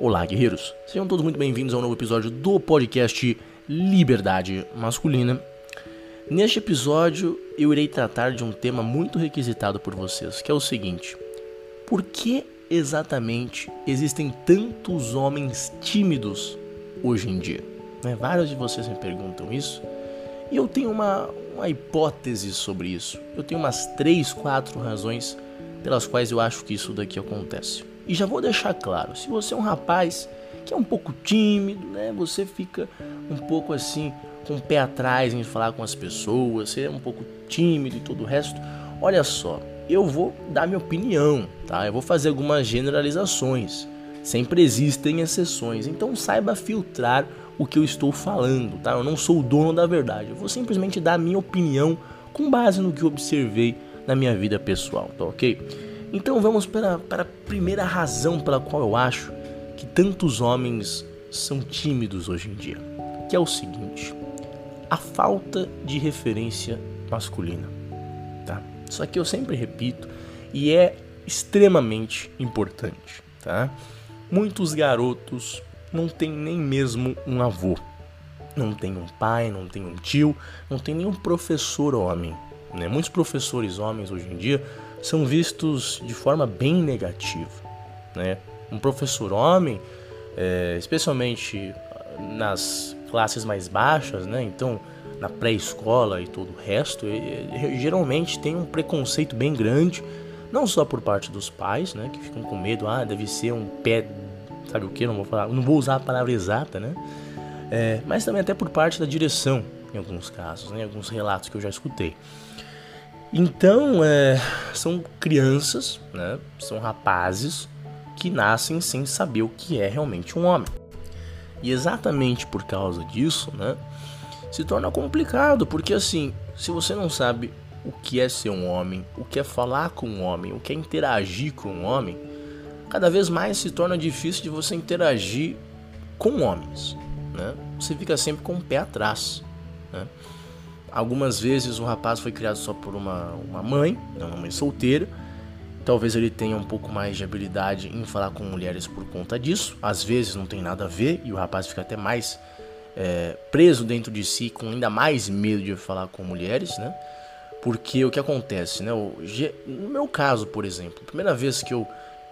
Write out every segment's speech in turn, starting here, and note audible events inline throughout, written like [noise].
Olá, guerreiros! Sejam todos muito bem-vindos a um novo episódio do podcast Liberdade Masculina. Neste episódio, eu irei tratar de um tema muito requisitado por vocês, que é o seguinte: por que exatamente existem tantos homens tímidos hoje em dia? Né? Vários de vocês me perguntam isso e eu tenho uma, uma hipótese sobre isso. Eu tenho umas três, quatro razões pelas quais eu acho que isso daqui acontece. E já vou deixar claro, se você é um rapaz que é um pouco tímido, né? Você fica um pouco assim com o pé atrás em falar com as pessoas, você é um pouco tímido e todo o resto. Olha só, eu vou dar minha opinião, tá? Eu vou fazer algumas generalizações. Sempre existem exceções, então saiba filtrar o que eu estou falando, tá? Eu não sou o dono da verdade. Eu vou simplesmente dar a minha opinião com base no que observei na minha vida pessoal, tá ok? Então vamos para, para a primeira razão pela qual eu acho que tantos homens são tímidos hoje em dia, que é o seguinte: a falta de referência masculina, tá? Só que eu sempre repito e é extremamente importante, tá? Muitos garotos não têm nem mesmo um avô, não tem um pai, não tem um tio, não tem nenhum professor homem, né? Muitos professores homens hoje em dia são vistos de forma bem negativa. Né? Um professor homem, é, especialmente nas classes mais baixas, né? então na pré-escola e todo o resto, geralmente tem um preconceito bem grande, não só por parte dos pais, né, que ficam com medo, ah, deve ser um pé, sabe o que? Não vou falar, não vou usar a palavra exata, né? É, mas também até por parte da direção, em alguns casos, né, alguns relatos que eu já escutei. Então, é, são crianças, né, são rapazes que nascem sem saber o que é realmente um homem. E exatamente por causa disso, né, se torna complicado, porque assim, se você não sabe o que é ser um homem, o que é falar com um homem, o que é interagir com um homem, cada vez mais se torna difícil de você interagir com homens, né? Você fica sempre com o pé atrás, né? Algumas vezes o rapaz foi criado só por uma, uma mãe, uma mãe solteira. Talvez ele tenha um pouco mais de habilidade em falar com mulheres por conta disso. Às vezes não tem nada a ver e o rapaz fica até mais é, preso dentro de si, com ainda mais medo de falar com mulheres, né? Porque o que acontece, né? no meu caso, por exemplo, a primeira vez que eu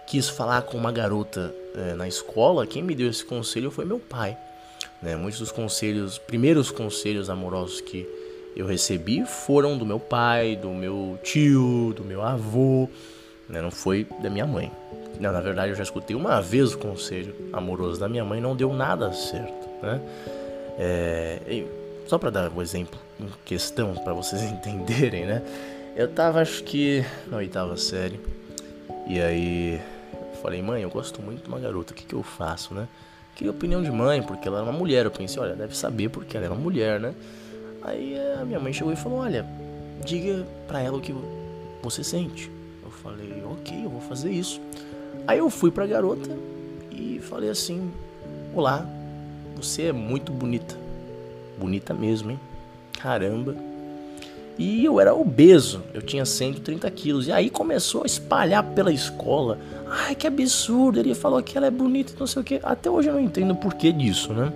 quis falar com uma garota é, na escola, quem me deu esse conselho foi meu pai. Né? Muitos dos conselhos, primeiros conselhos amorosos que eu recebi foram do meu pai, do meu tio, do meu avô, né? não foi da minha mãe. Não, na verdade, eu já escutei uma vez o conselho amoroso da minha mãe, não deu nada certo. Né? É, só para dar um exemplo em questão, para vocês [laughs] entenderem, né? Eu tava, acho que, na oitava série, e aí eu falei, mãe, eu gosto muito de uma garota, o que, que eu faço, né? Queria opinião de mãe, porque ela era uma mulher. Eu pensei, olha, deve saber porque ela é uma mulher, né? Aí a minha mãe chegou e falou: Olha, diga pra ela o que você sente. Eu falei: Ok, eu vou fazer isso. Aí eu fui pra garota e falei assim: Olá, você é muito bonita. Bonita mesmo, hein? Caramba. E eu era obeso, eu tinha 130 quilos. E aí começou a espalhar pela escola. Ai, que absurdo, ele falou que ela é bonita e não sei o que. Até hoje eu não entendo o porquê disso, né?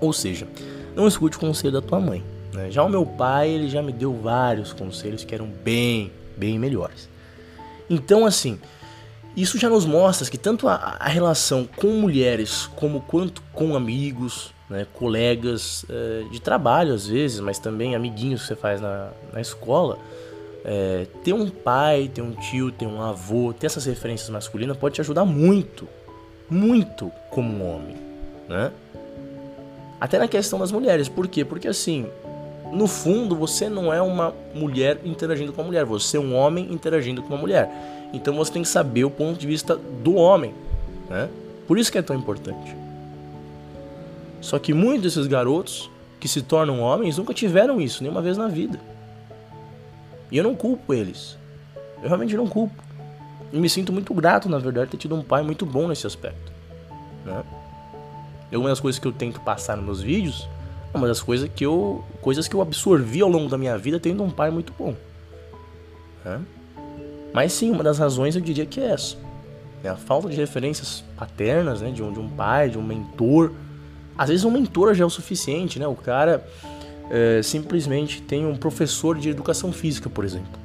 Ou seja, não escute o conselho da tua mãe. Né? Já o meu pai, ele já me deu vários conselhos que eram bem, bem melhores. Então, assim, isso já nos mostra que tanto a, a relação com mulheres como quanto com amigos, né, colegas é, de trabalho às vezes, mas também amiguinhos que você faz na, na escola, é, ter um pai, ter um tio, ter um avô, ter essas referências masculinas pode te ajudar muito, muito como um homem, né? Até na questão das mulheres, por quê? Porque assim, no fundo, você não é uma mulher interagindo com uma mulher, você é um homem interagindo com uma mulher. Então você tem que saber o ponto de vista do homem, né? Por isso que é tão importante. Só que muitos desses garotos que se tornam homens nunca tiveram isso nenhuma vez na vida. E eu não culpo eles. Eu realmente não culpo. E me sinto muito grato, na verdade, ter tido um pai muito bom nesse aspecto. Né? E algumas coisas que eu tento passar nos meus vídeos uma das coisas que eu coisas que eu absorvi ao longo da minha vida tendo um pai muito bom. Né? Mas sim, uma das razões eu diria que é essa. né? a falta de referências paternas, né? de, um, de um pai, de um mentor. Às vezes um mentor já é o suficiente, né? O cara é, simplesmente tem um professor de educação física, por exemplo.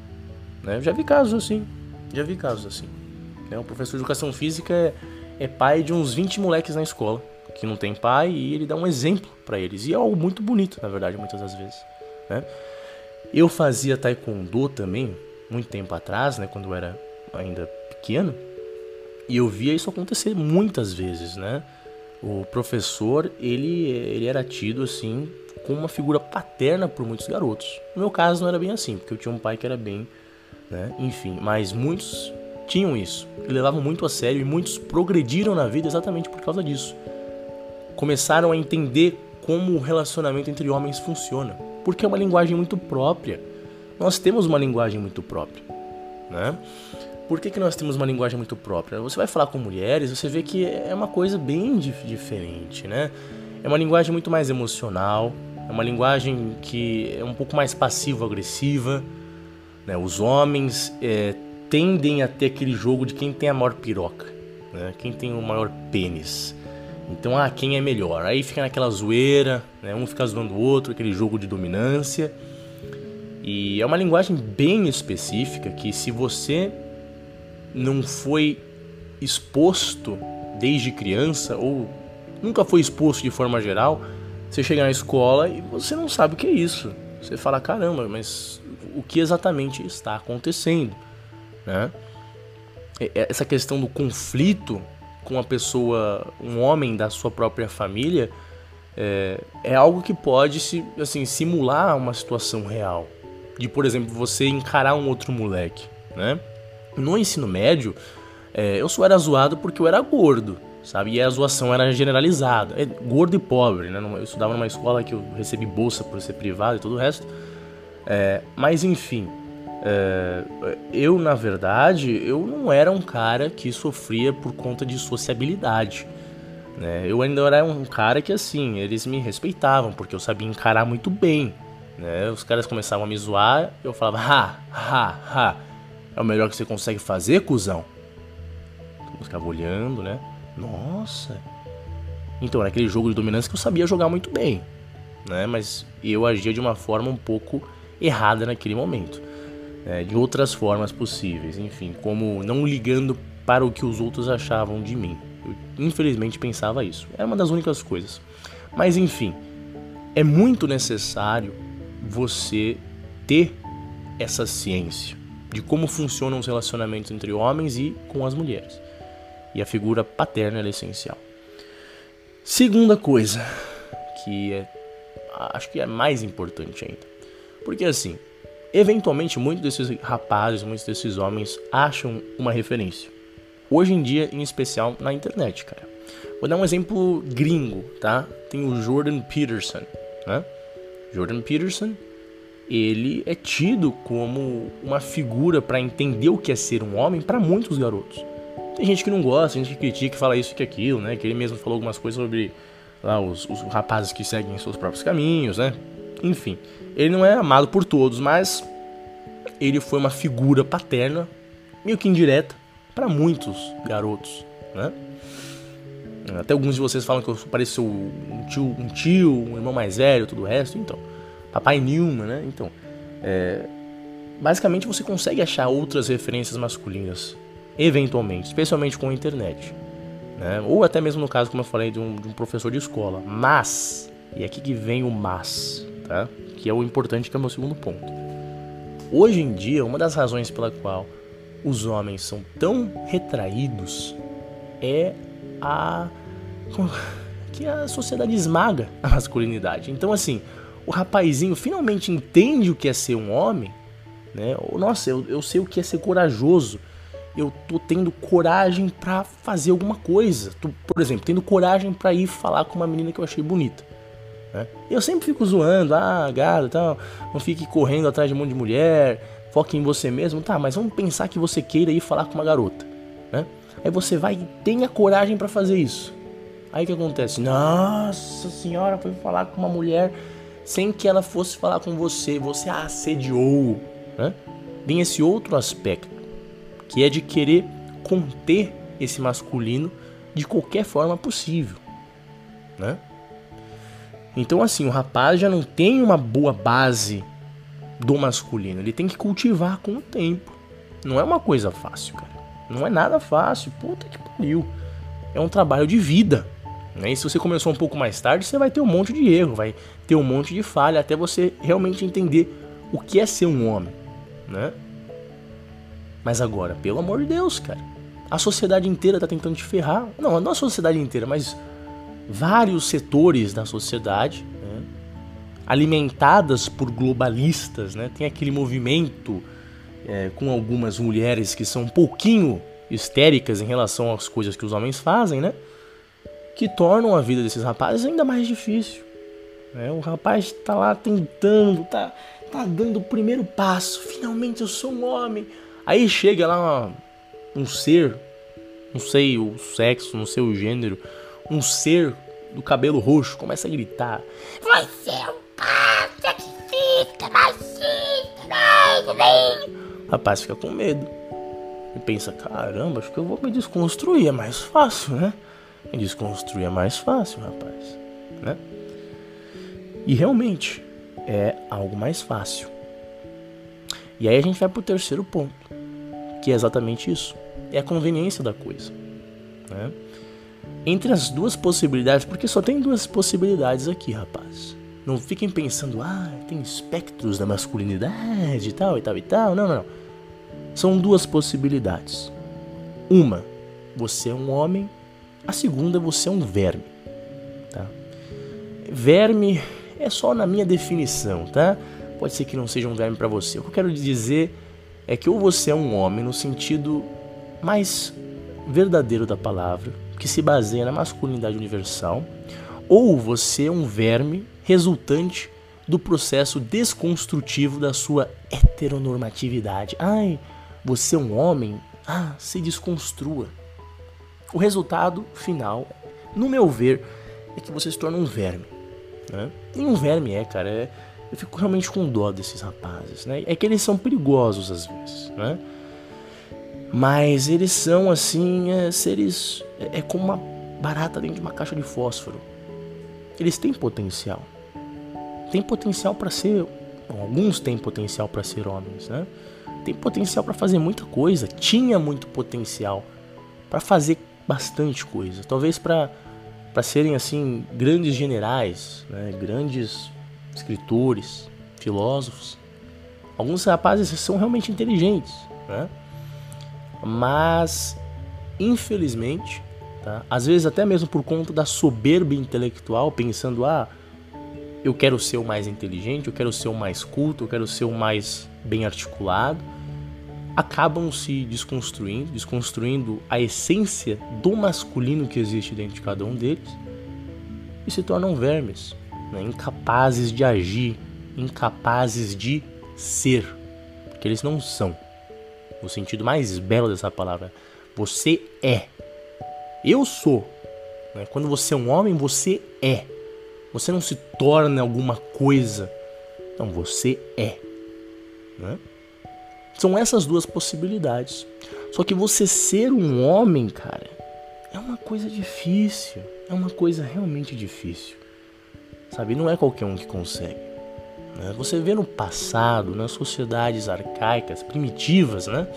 Né? Já vi casos assim, já vi casos assim. Né? O professor de educação física é, é pai de uns 20 moleques na escola que não tem pai e ele dá um exemplo para eles. E é algo muito bonito, na verdade, muitas das vezes. Né? Eu fazia taekwondo também, muito tempo atrás, né, quando eu era ainda pequeno, e eu via isso acontecer muitas vezes, né? O professor, ele, ele era tido assim como uma figura paterna por muitos garotos. No meu caso não era bem assim, porque eu tinha um pai que era bem, né? Enfim, mas muitos tinham isso, levavam muito a sério e muitos progrediram na vida exatamente por causa disso. Começaram a entender como o relacionamento entre homens funciona, porque é uma linguagem muito própria. Nós temos uma linguagem muito própria, né? Por que, que nós temos uma linguagem muito própria? Você vai falar com mulheres, você vê que é uma coisa bem diferente, né? É uma linguagem muito mais emocional, é uma linguagem que é um pouco mais passivo-agressiva. Né? Os homens é, tendem a ter aquele jogo de quem tem a maior piroca, né? quem tem o maior pênis. Então, ah, quem é melhor? Aí fica naquela zoeira, né? um fica zoando o outro, aquele jogo de dominância. E é uma linguagem bem específica que se você não foi exposto desde criança ou nunca foi exposto de forma geral, você chega na escola e você não sabe o que é isso. Você fala, caramba, mas o que exatamente está acontecendo? Né? Essa questão do conflito com a pessoa, um homem da sua própria família, é, é algo que pode se, assim, simular uma situação real. De, por exemplo, você encarar um outro moleque, né? No ensino médio, é, eu só era zoado porque eu era gordo, sabe? E a zoação era generalizada. É, gordo e pobre, né? Eu estudava numa escola que eu recebi bolsa por ser privado e todo o resto. É, mas enfim, é, eu na verdade eu não era um cara que sofria por conta de sociabilidade. Né? Eu ainda era um cara que assim eles me respeitavam porque eu sabia encarar muito bem. Né? Os caras começavam a me zoar, eu falava ha ha ha, é o melhor que você consegue fazer, cuzão. Eu ficava olhando, né? Nossa. Então, era aquele jogo de dominância que eu sabia jogar muito bem, né? Mas eu agia de uma forma um pouco errada naquele momento. Né? De outras formas possíveis, enfim, como não ligando para o que os outros achavam de mim. Eu, infelizmente pensava isso. Era uma das únicas coisas. Mas enfim, é muito necessário você ter essa ciência de como funcionam os relacionamentos entre homens e com as mulheres. E a figura paterna é essencial. Segunda coisa, que é, acho que é mais importante ainda. Porque assim, eventualmente muitos desses rapazes, muitos desses homens acham uma referência. Hoje em dia, em especial na internet, cara. Vou dar um exemplo gringo, tá? Tem o Jordan Peterson, né? Jordan Peterson ele é tido como uma figura para entender o que é ser um homem para muitos garotos. Tem gente que não gosta, gente que critica, que fala isso e aquilo, né? Que ele mesmo falou algumas coisas sobre lá os, os rapazes que seguem seus próprios caminhos, né? Enfim, ele não é amado por todos, mas ele foi uma figura paterna, meio que indireta, para muitos garotos, né? Até alguns de vocês falam que eu pareço um tio, um tio, um irmão mais velho, tudo o resto, então. Papai Newman, né? Então, é, basicamente você consegue achar outras referências masculinas, eventualmente, especialmente com a internet. Né? Ou até mesmo no caso, como eu falei, de um, de um professor de escola. Mas, e é aqui que vem o mas, tá? que é o importante, que é o meu segundo ponto. Hoje em dia, uma das razões pela qual os homens são tão retraídos é a que a sociedade esmaga a masculinidade. Então, assim, o rapazinho finalmente entende o que é ser um homem, né? Nossa, eu, eu sei o que é ser corajoso. Eu tô tendo coragem para fazer alguma coisa. Tô, por exemplo, tendo coragem para ir falar com uma menina que eu achei bonita. Né? Eu sempre fico zoando, ah, gado, tal, não fique correndo atrás de um monte de mulher, foque em você mesmo, tá? Mas vamos pensar que você queira ir falar com uma garota, né? Aí você vai e tenha coragem para fazer isso. Aí o que acontece? Nossa senhora, foi falar com uma mulher sem que ela fosse falar com você, você a assediou, né? Vem esse outro aspecto, que é de querer conter esse masculino de qualquer forma possível, né? Então assim, o rapaz já não tem uma boa base do masculino, ele tem que cultivar com o tempo. Não é uma coisa fácil, cara. Não é nada fácil. Puta que pariu. É um trabalho de vida. Né? E se você começou um pouco mais tarde, você vai ter um monte de erro, vai ter um monte de falha até você realmente entender o que é ser um homem, né? Mas agora, pelo amor de Deus, cara, a sociedade inteira tá tentando te ferrar. Não, não a sociedade inteira, mas vários setores da sociedade, né? alimentadas por globalistas, né? Tem aquele movimento é, com algumas mulheres que são um pouquinho histéricas em relação às coisas que os homens fazem, né? Que tornam a vida desses rapazes ainda mais difícil. Né? O rapaz está lá tentando, tá, tá dando o primeiro passo. Finalmente eu sou um homem. Aí chega lá um ser, não sei o sexo, não sei o gênero, um ser do cabelo roxo começa a gritar: Você é um cara sexista, machista, vem, o rapaz fica com medo. E pensa: Caramba, acho que eu vou me desconstruir, é mais fácil, né? Me desconstruir é mais fácil, rapaz, né? E realmente é algo mais fácil. E aí a gente vai pro terceiro ponto, que é exatamente isso. É a conveniência da coisa. Né? Entre as duas possibilidades, porque só tem duas possibilidades aqui, rapaz. Não fiquem pensando, ah, tem espectros da masculinidade e tal e tal e tal. Não, não, não. São duas possibilidades. Uma, você é um homem. A segunda, você é um verme. Tá? Verme é só na minha definição, tá? Pode ser que não seja um verme para você. O que eu quero dizer é que ou você é um homem no sentido mais verdadeiro da palavra, que se baseia na masculinidade universal, ou você é um verme resultante do processo desconstrutivo da sua heteronormatividade. Ai, você é um homem? Ah, se desconstrua. O resultado final, no meu ver, é que você se torna um verme. Né? E um verme é, cara, é, eu fico realmente com dó desses rapazes, né? É que eles são perigosos às vezes, né? Mas eles são assim, é, seres. É, é como uma barata dentro de uma caixa de fósforo. Eles têm potencial. Tem potencial para ser. Alguns têm potencial para ser homens, né? Tem potencial para fazer muita coisa. Tinha muito potencial para fazer bastante coisa. Talvez para para serem assim grandes generais, né? grandes escritores, filósofos. Alguns rapazes são realmente inteligentes, né? Mas infelizmente, tá? às vezes até mesmo por conta da soberba intelectual, pensando ah eu quero ser o mais inteligente, eu quero ser o mais culto, eu quero ser o mais bem articulado, acabam se desconstruindo, desconstruindo a essência do masculino que existe dentro de cada um deles e se tornam vermes, né? incapazes de agir, incapazes de ser, porque eles não são. O sentido mais belo dessa palavra, você é. Eu sou. Né? Quando você é um homem, você é. Você não se torna alguma coisa. Não, você é. Né? São essas duas possibilidades. Só que você ser um homem, cara, é uma coisa difícil. É uma coisa realmente difícil. Sabe? Não é qualquer um que consegue. Né? Você vê no passado, nas sociedades arcaicas, primitivas, né?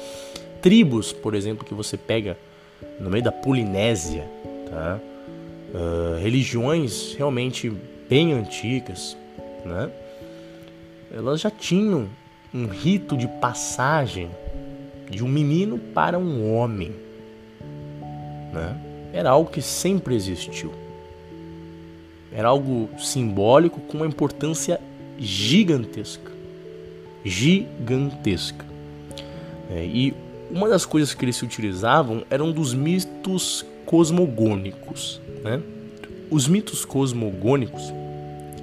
Tribos, por exemplo, que você pega no meio da Polinésia, tá? Uh, religiões realmente bem antigas, né? Elas já tinham um rito de passagem de um menino para um homem. Né? Era algo que sempre existiu. Era algo simbólico com uma importância gigantesca. Gigantesca. É, e uma das coisas que eles se utilizavam eram dos mitos cosmogônicos. Né? Os mitos cosmogônicos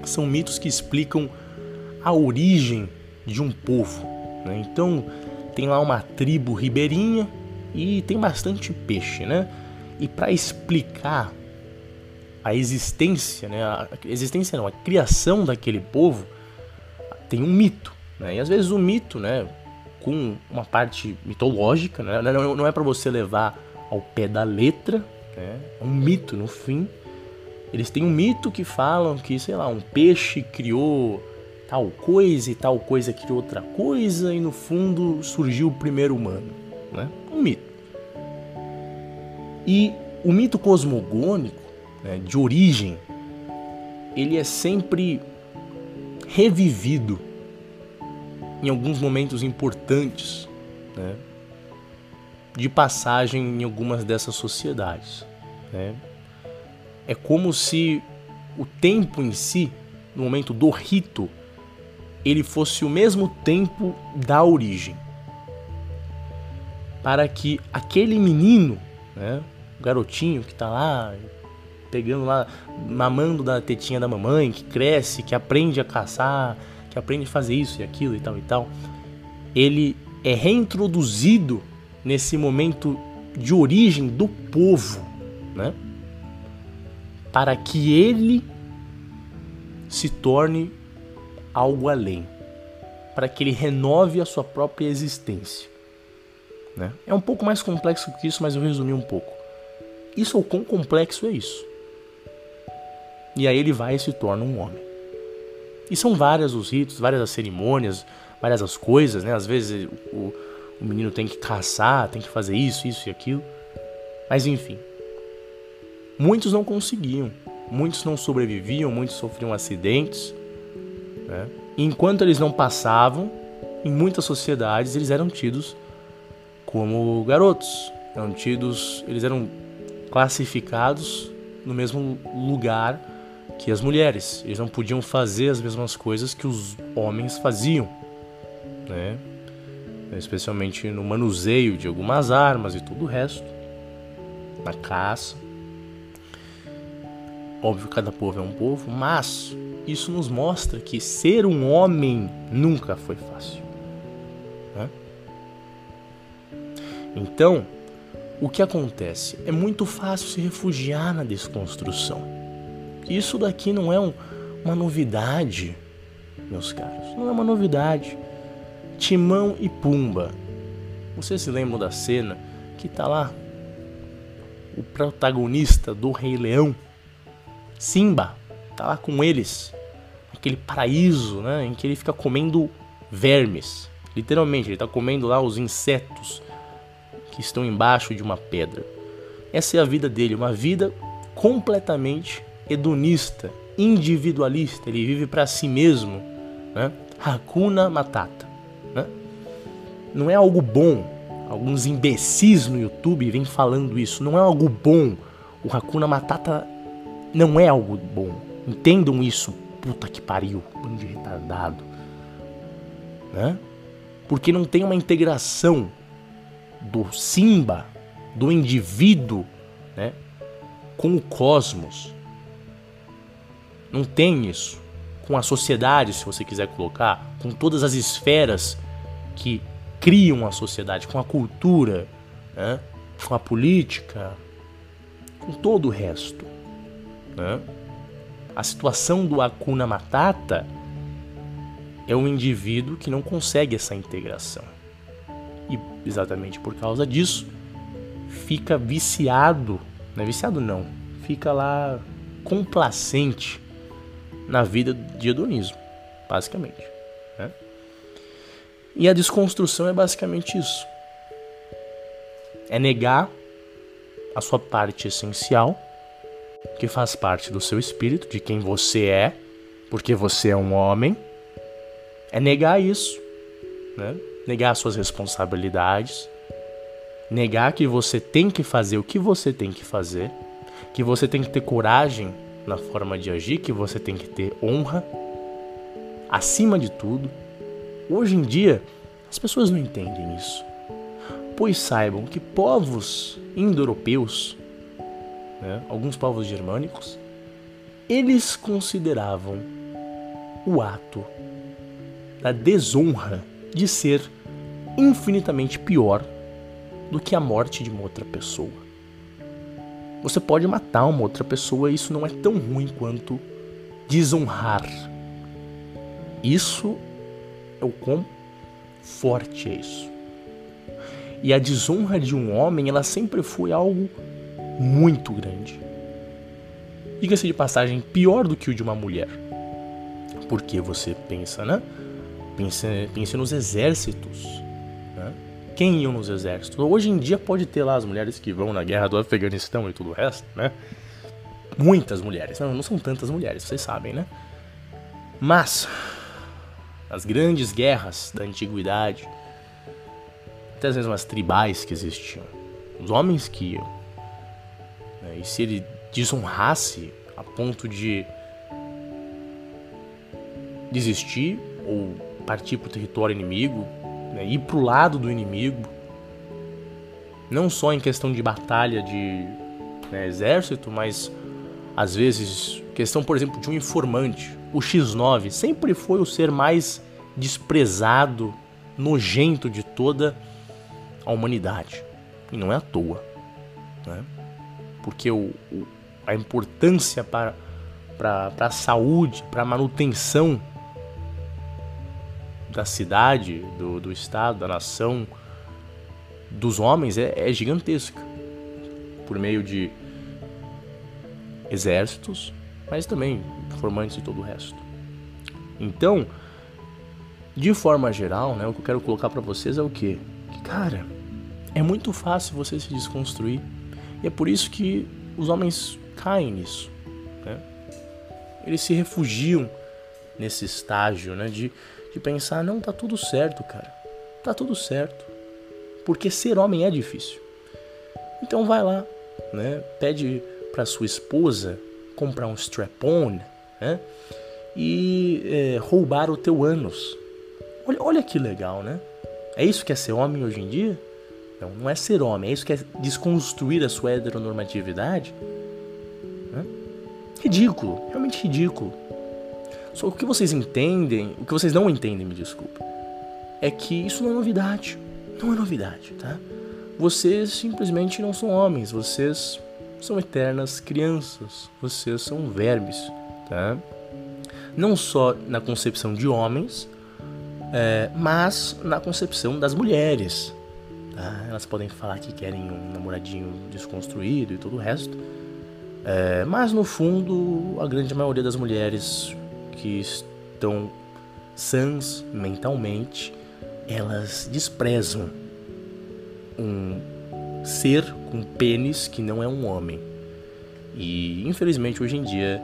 são mitos que explicam a origem de um povo. Né? Então tem lá uma tribo ribeirinha e tem bastante peixe, né? E para explicar a existência, né? A existência não, a criação daquele povo tem um mito, né? E às vezes o mito, né? Com uma parte mitológica, né? Não, não é para você levar ao pé da letra, né? é um mito no fim. Eles têm um mito que falam que, sei lá, um peixe criou tal coisa e tal coisa criou outra coisa e no fundo surgiu o primeiro humano, né? Um mito. E o mito cosmogônico, né, de origem, ele é sempre revivido em alguns momentos importantes, né, de passagem em algumas dessas sociedades. Né? É como se o tempo em si, no momento do rito, ele fosse o mesmo tempo da origem. Para que aquele menino, né, o garotinho que está lá, pegando lá, mamando da tetinha da mamãe, que cresce, que aprende a caçar, que aprende a fazer isso e aquilo e tal e tal, ele é reintroduzido nesse momento de origem do povo, né? Para que ele se torne algo além, para que ele renove a sua própria existência. Né? É um pouco mais complexo que isso, mas eu resumi um pouco. Isso, o quão complexo é isso? E aí ele vai e se torna um homem. E são várias os ritos, várias as cerimônias, várias as coisas, né? Às vezes o, o menino tem que caçar, tem que fazer isso, isso e aquilo. Mas enfim. Muitos não conseguiam, muitos não sobreviviam, muitos sofriam acidentes. Né? E enquanto eles não passavam, em muitas sociedades eles eram tidos como garotos, eram tidos, eles eram classificados no mesmo lugar que as mulheres. Eles não podiam fazer as mesmas coisas que os homens faziam, né? Especialmente no manuseio de algumas armas e tudo o resto, na caça. Óbvio, cada povo é um povo, mas isso nos mostra que ser um homem nunca foi fácil. Né? Então, o que acontece? É muito fácil se refugiar na desconstrução. Isso daqui não é um, uma novidade, meus caros. Não é uma novidade. Timão e Pumba. Você se lembra da cena que tá lá o protagonista do Rei Leão, Simba, tá lá com eles, aquele paraíso, né, em que ele fica comendo vermes. Literalmente, ele tá comendo lá os insetos que estão embaixo de uma pedra. Essa é a vida dele, uma vida completamente hedonista, individualista. Ele vive para si mesmo, né? Hakuna Matata. Né? Não é algo bom. Alguns imbecis no YouTube vêm falando isso. Não é algo bom. O Hakuna Matata não é algo bom. Entendam isso. Puta que pariu. Bando de retardado. Né? Porque não tem uma integração do Simba, do indivíduo, né, com o cosmos. Não tem isso. Com a sociedade, se você quiser colocar, com todas as esferas que criam a sociedade, com a cultura, né, com a política, com todo o resto. Né? A situação do Akuna Matata é um indivíduo que não consegue essa integração e exatamente por causa disso fica viciado, não é viciado não, fica lá complacente na vida de hedonismo, basicamente. Né? E a desconstrução é basicamente isso: é negar a sua parte essencial, que faz parte do seu espírito, de quem você é, porque você é um homem, é negar isso, né? negar suas responsabilidades, negar que você tem que fazer o que você tem que fazer, que você tem que ter coragem na forma de agir, que você tem que ter honra acima de tudo. Hoje em dia, as pessoas não entendem isso. Pois saibam que povos indo-europeus, né, alguns povos germânicos, eles consideravam o ato da desonra de ser infinitamente pior do que a morte de uma outra pessoa. Você pode matar uma outra pessoa e isso não é tão ruim quanto desonrar. Isso é o quão forte é isso. E a desonra de um homem, ela sempre foi algo muito grande. Diga-se de passagem, pior do que o de uma mulher. Porque você pensa, né? Pense, pense nos exércitos. Quem iam nos exércitos? Hoje em dia pode ter lá as mulheres que vão na guerra do Afeganistão e tudo o resto, né? Muitas mulheres. Não, não são tantas mulheres, vocês sabem, né? Mas, as grandes guerras da antiguidade, até as mesmas tribais que existiam, os homens que iam. Né? E se ele desonrasse a ponto de desistir ou partir para o território inimigo, né, ir para o lado do inimigo, não só em questão de batalha de né, exército, mas às vezes questão, por exemplo, de um informante. O X9 sempre foi o ser mais desprezado, nojento de toda a humanidade. E não é à toa. Né? Porque o, o, a importância para, para, para a saúde, para a manutenção da cidade, do, do estado, da nação, dos homens é, é gigantesca. Por meio de exércitos, mas também formantes e todo o resto. Então, de forma geral, né, o que eu quero colocar para vocês é o quê? Que, cara, é muito fácil você se desconstruir. E é por isso que os homens caem nisso. Né? Eles se refugiam nesse estágio né, de de pensar, não, tá tudo certo, cara. Tá tudo certo. Porque ser homem é difícil. Então vai lá, né? Pede para sua esposa comprar um strap-on, né? E é, roubar o teu ânus. Olha, olha que legal, né? É isso que é ser homem hoje em dia? Não, não é ser homem, é isso que é desconstruir a sua heteronormatividade. Né? Ridículo, realmente ridículo. Só o que vocês entendem, o que vocês não entendem, me desculpa, é que isso não é novidade. Não é novidade, tá? Vocês simplesmente não são homens, vocês são eternas crianças, vocês são vermes, tá? Não só na concepção de homens, é, mas na concepção das mulheres. Tá? Elas podem falar que querem um namoradinho desconstruído e todo o resto. É, mas no fundo, a grande maioria das mulheres que estão sãs mentalmente, elas desprezam um ser com pênis que não é um homem. E infelizmente hoje em dia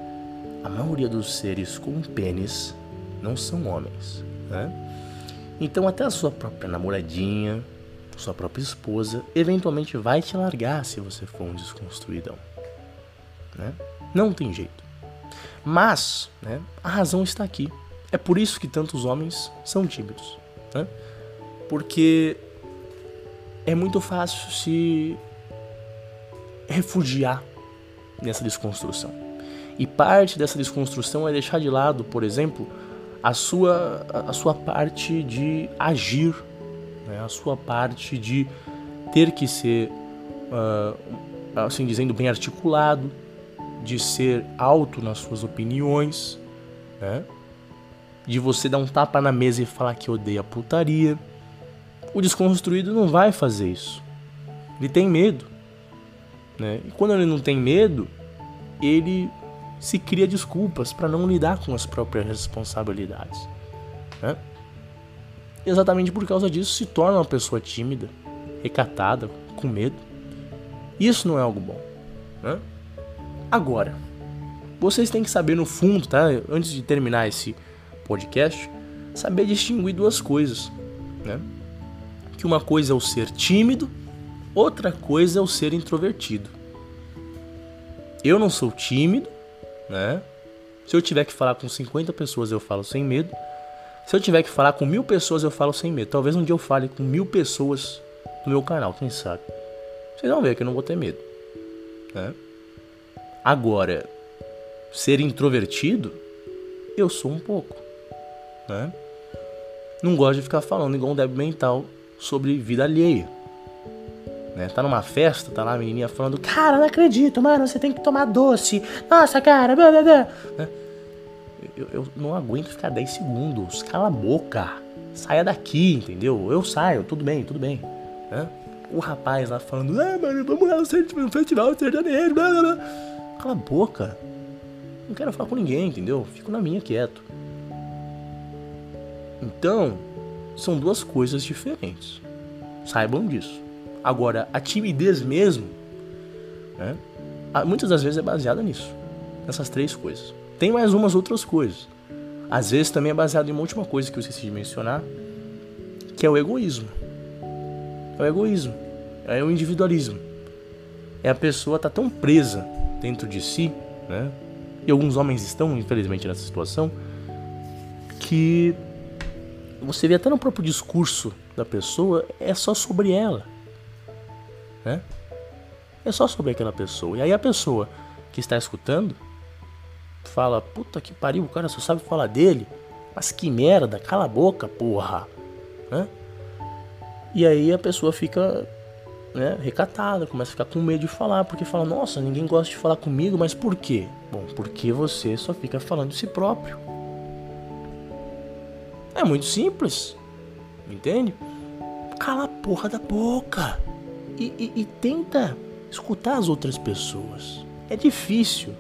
a maioria dos seres com pênis não são homens, né? Então até a sua própria namoradinha, sua própria esposa, eventualmente vai te largar se você for um desconstruidão, né? Não tem jeito. Mas né, a razão está aqui. É por isso que tantos homens são tímidos. Né? Porque é muito fácil se refugiar nessa desconstrução. E parte dessa desconstrução é deixar de lado, por exemplo, a sua, a sua parte de agir, né? a sua parte de ter que ser, uh, assim dizendo, bem articulado, de ser alto nas suas opiniões, né? De você dar um tapa na mesa e falar que odeia putaria. O desconstruído não vai fazer isso. Ele tem medo, né? E quando ele não tem medo, ele se cria desculpas para não lidar com as próprias responsabilidades, né? exatamente por causa disso se torna uma pessoa tímida, recatada, com medo. Isso não é algo bom, né? Agora, vocês têm que saber no fundo, tá? Antes de terminar esse podcast, saber distinguir duas coisas, né? Que uma coisa é o ser tímido, outra coisa é o ser introvertido. Eu não sou tímido, né? Se eu tiver que falar com 50 pessoas, eu falo sem medo. Se eu tiver que falar com mil pessoas, eu falo sem medo. Talvez um dia eu fale com mil pessoas no meu canal, quem sabe? Vocês vão ver que eu não vou ter medo, né? Agora, ser introvertido, eu sou um pouco, né? Não gosto de ficar falando igual um débil mental sobre vida alheia. Né? Tá numa festa, tá lá a menininha falando, cara, não acredito, mano, você tem que tomar doce. Nossa, cara, blá, blá, blá. Né? Eu, eu não aguento ficar 10 segundos. Cala a boca. Saia daqui, entendeu? Eu saio, tudo bem, tudo bem. Né? o rapaz lá falando, ah, mano, vamos lá no festival sertanejo, blá blá blá. Cala a boca. Não quero falar com ninguém, entendeu? Fico na minha quieto. Então, são duas coisas diferentes. Saibam disso. Agora, a timidez mesmo, né? Muitas das vezes é baseada nisso. Nessas três coisas. Tem mais umas outras coisas. Às vezes também é baseado em uma última coisa que eu esqueci de mencionar, que é o egoísmo. É o egoísmo. É o individualismo. É a pessoa tá tão presa dentro de si, né? E alguns homens estão, infelizmente, nessa situação, que você vê até no próprio discurso da pessoa, é só sobre ela. Né? É só sobre aquela pessoa. E aí a pessoa que está escutando fala: Puta que pariu, o cara só sabe falar dele. Mas que merda, cala a boca, porra. Né? E aí a pessoa fica né, recatada, começa a ficar com medo de falar, porque fala: Nossa, ninguém gosta de falar comigo, mas por quê? Bom, porque você só fica falando de si próprio. É muito simples, entende? Cala a porra da boca e, e, e tenta escutar as outras pessoas. É difícil.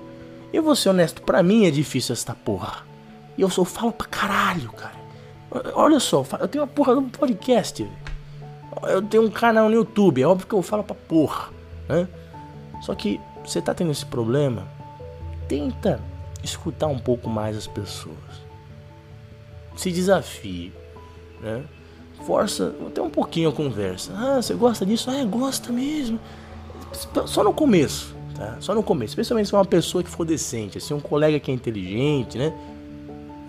Eu vou ser honesto, pra mim é difícil esta porra. E eu só falo pra caralho, cara. Olha só, eu tenho uma porra de um podcast. Eu tenho um canal no YouTube, é óbvio que eu falo pra porra, né? Só que você tá tendo esse problema, tenta escutar um pouco mais as pessoas. Se desafie, né? Força até um pouquinho a conversa. Ah, você gosta disso? Ah, gosta mesmo. Só no começo, tá? Só no começo. Especialmente se é uma pessoa que for decente, assim, um colega que é inteligente, né?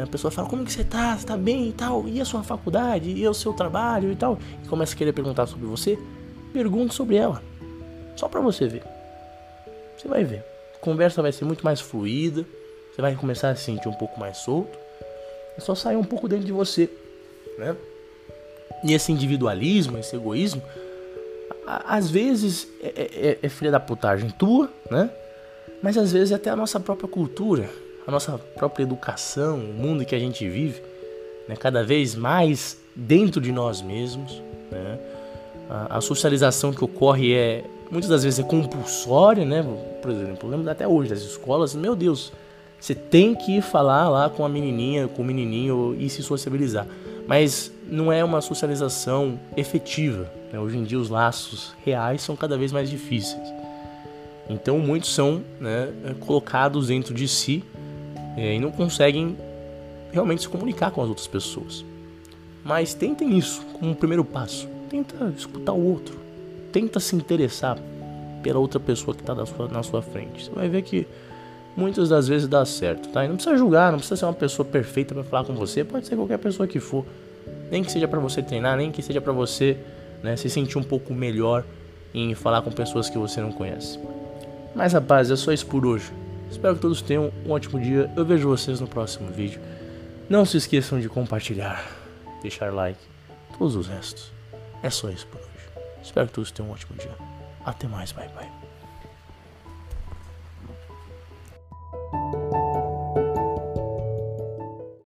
A pessoa fala, como que você tá? Você tá bem e tal? E a sua faculdade? E o seu trabalho e tal? E começa a querer perguntar sobre você. Pergunte sobre ela. Só pra você ver. Você vai ver. A conversa vai ser muito mais fluida. Você vai começar a se sentir um pouco mais solto. É só sair um pouco dentro de você, né? E esse individualismo, esse egoísmo, às vezes é, é, é, é filha da putagem tua, né? Mas às vezes é até a nossa própria cultura a nossa própria educação, o mundo que a gente vive, né, cada vez mais dentro de nós mesmos. Né? A, a, socialização que ocorre é muitas das vezes é compulsória, né? Por exemplo, eu lembro até hoje das escolas, meu Deus, você tem que ir falar lá com a menininha, com o menininho e se sociabilizar. Mas não é uma socialização efetiva. Né? Hoje em dia os laços reais são cada vez mais difíceis. Então muitos são né, colocados dentro de si é, e não conseguem realmente se comunicar com as outras pessoas. Mas tentem isso como um primeiro passo. Tenta escutar o outro. Tenta se interessar pela outra pessoa que está na sua, na sua frente. Você vai ver que muitas das vezes dá certo, tá? E não precisa julgar, não precisa ser uma pessoa perfeita para falar com você. Pode ser qualquer pessoa que for. Nem que seja para você treinar, nem que seja para você né, se sentir um pouco melhor em falar com pessoas que você não conhece. Mas rapaz, é só isso por hoje. Espero que todos tenham um ótimo dia. Eu vejo vocês no próximo vídeo. Não se esqueçam de compartilhar, deixar like, todos os restos. É só isso por hoje. Espero que todos tenham um ótimo dia. Até mais, bye bye.